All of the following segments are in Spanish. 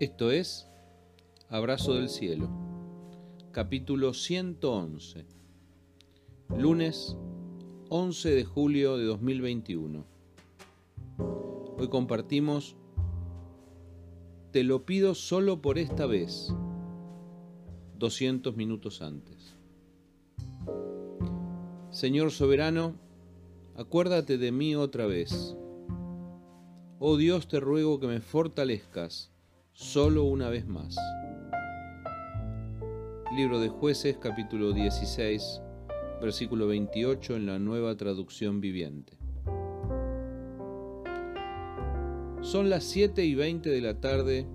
Esto es Abrazo del Cielo, capítulo 111, lunes 11 de julio de 2021. Hoy compartimos Te lo pido solo por esta vez, 200 minutos antes. Señor soberano, acuérdate de mí otra vez. Oh Dios, te ruego que me fortalezcas solo una vez más. Libro de jueces capítulo 16, versículo 28 en la nueva traducción viviente. Son las 7 y 20 de la tarde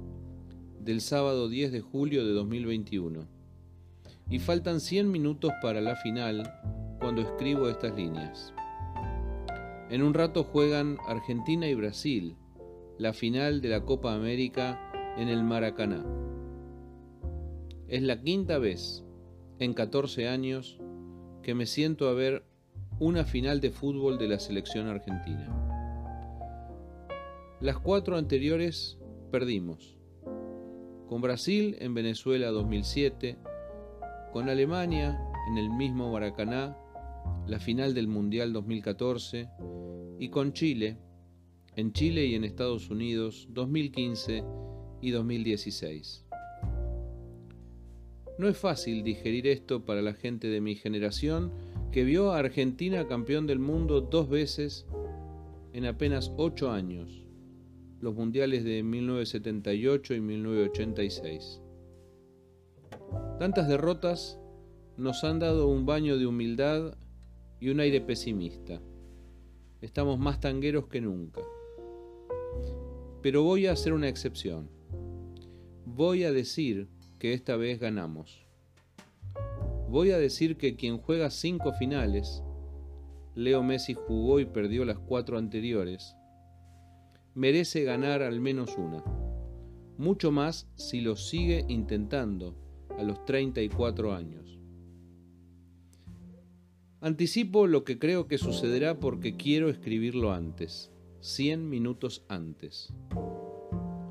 del sábado 10 de julio de 2021 y faltan 100 minutos para la final cuando escribo estas líneas. En un rato juegan Argentina y Brasil, la final de la Copa América en el Maracaná. Es la quinta vez en 14 años que me siento a ver una final de fútbol de la selección argentina. Las cuatro anteriores perdimos. Con Brasil en Venezuela 2007, con Alemania en el mismo Maracaná, la final del Mundial 2014, y con Chile, en Chile y en Estados Unidos 2015 y 2016. No es fácil digerir esto para la gente de mi generación que vio a Argentina campeón del mundo dos veces en apenas ocho años, los mundiales de 1978 y 1986. Tantas derrotas nos han dado un baño de humildad y un aire pesimista. Estamos más tangueros que nunca. Pero voy a hacer una excepción voy a decir que esta vez ganamos. Voy a decir que quien juega cinco finales, Leo Messi jugó y perdió las cuatro anteriores, merece ganar al menos una. Mucho más si lo sigue intentando a los 34 años. Anticipo lo que creo que sucederá porque quiero escribirlo antes, 100 minutos antes.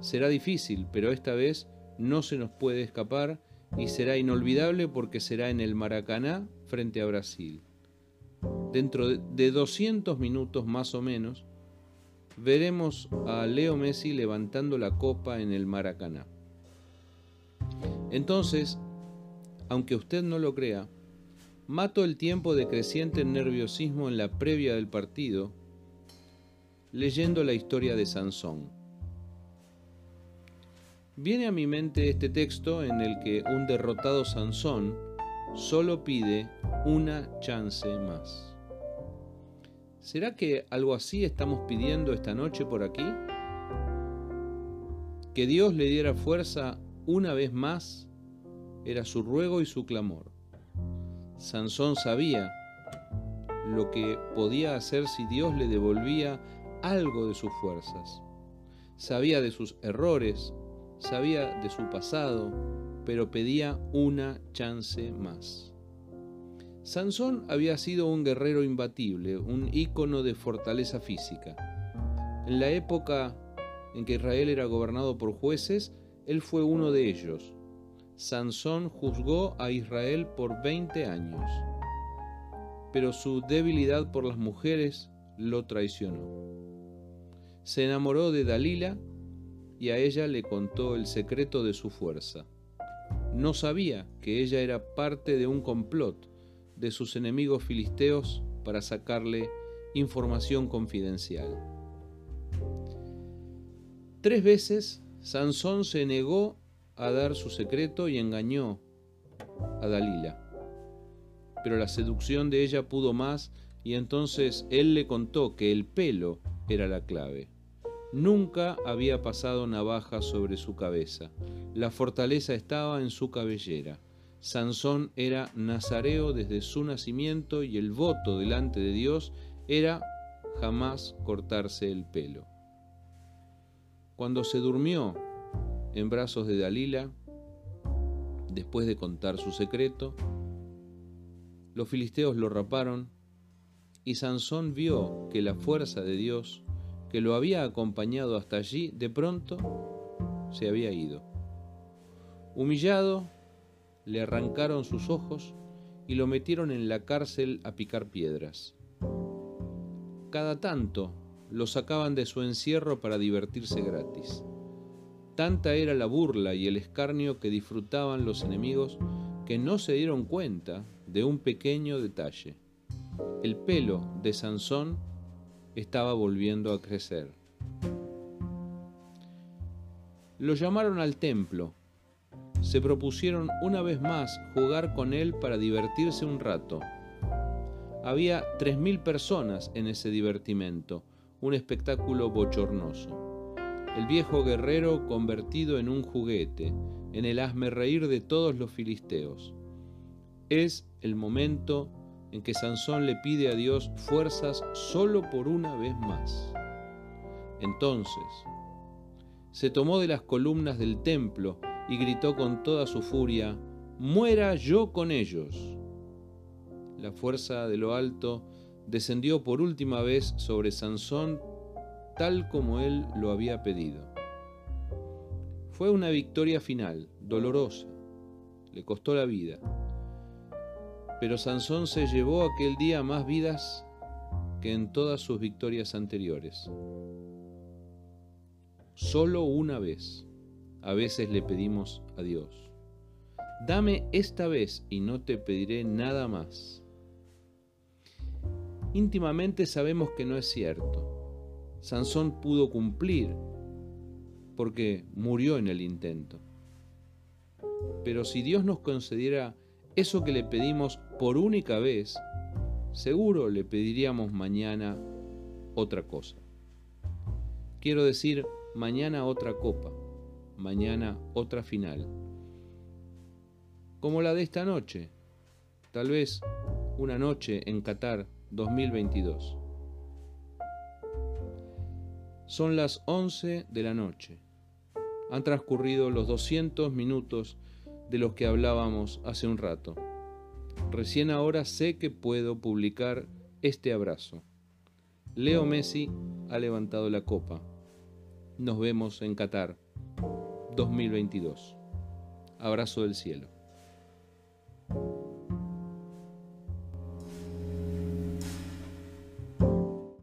Será difícil, pero esta vez no se nos puede escapar y será inolvidable porque será en el Maracaná frente a Brasil. Dentro de 200 minutos más o menos, veremos a Leo Messi levantando la copa en el Maracaná. Entonces, aunque usted no lo crea, mato el tiempo de creciente nerviosismo en la previa del partido leyendo la historia de Sansón. Viene a mi mente este texto en el que un derrotado Sansón solo pide una chance más. ¿Será que algo así estamos pidiendo esta noche por aquí? Que Dios le diera fuerza una vez más era su ruego y su clamor. Sansón sabía lo que podía hacer si Dios le devolvía algo de sus fuerzas. Sabía de sus errores, sabía de su pasado, pero pedía una chance más. Sansón había sido un guerrero imbatible, un ícono de fortaleza física. En la época en que Israel era gobernado por jueces, él fue uno de ellos. Sansón juzgó a Israel por 20 años, pero su debilidad por las mujeres lo traicionó. Se enamoró de Dalila y a ella le contó el secreto de su fuerza. No sabía que ella era parte de un complot de sus enemigos filisteos para sacarle información confidencial. Tres veces Sansón se negó a dar su secreto y engañó a Dalila. Pero la seducción de ella pudo más y entonces él le contó que el pelo era la clave. Nunca había pasado navaja sobre su cabeza. La fortaleza estaba en su cabellera. Sansón era nazareo desde su nacimiento y el voto delante de Dios era jamás cortarse el pelo. Cuando se durmió en brazos de Dalila, después de contar su secreto, los filisteos lo raparon y Sansón vio que la fuerza de Dios que lo había acompañado hasta allí, de pronto se había ido. Humillado, le arrancaron sus ojos y lo metieron en la cárcel a picar piedras. Cada tanto lo sacaban de su encierro para divertirse gratis. Tanta era la burla y el escarnio que disfrutaban los enemigos que no se dieron cuenta de un pequeño detalle. El pelo de Sansón estaba volviendo a crecer. Lo llamaron al templo. Se propusieron una vez más jugar con él para divertirse un rato. Había tres mil personas en ese divertimento, un espectáculo bochornoso. El viejo guerrero convertido en un juguete, en el hazme reír de todos los filisteos. Es el momento en que Sansón le pide a Dios fuerzas solo por una vez más. Entonces, se tomó de las columnas del templo y gritó con toda su furia, muera yo con ellos. La fuerza de lo alto descendió por última vez sobre Sansón tal como él lo había pedido. Fue una victoria final, dolorosa, le costó la vida. Pero Sansón se llevó aquel día más vidas que en todas sus victorias anteriores solo una vez. A veces le pedimos a Dios, dame esta vez y no te pediré nada más. Íntimamente sabemos que no es cierto. Sansón pudo cumplir porque murió en el intento. Pero si Dios nos concediera eso que le pedimos por única vez, seguro le pediríamos mañana otra cosa. Quiero decir, mañana otra copa, mañana otra final. Como la de esta noche, tal vez una noche en Qatar 2022. Son las 11 de la noche. Han transcurrido los 200 minutos de los que hablábamos hace un rato. Recién ahora sé que puedo publicar este abrazo. Leo Messi ha levantado la copa. Nos vemos en Qatar 2022. Abrazo del cielo.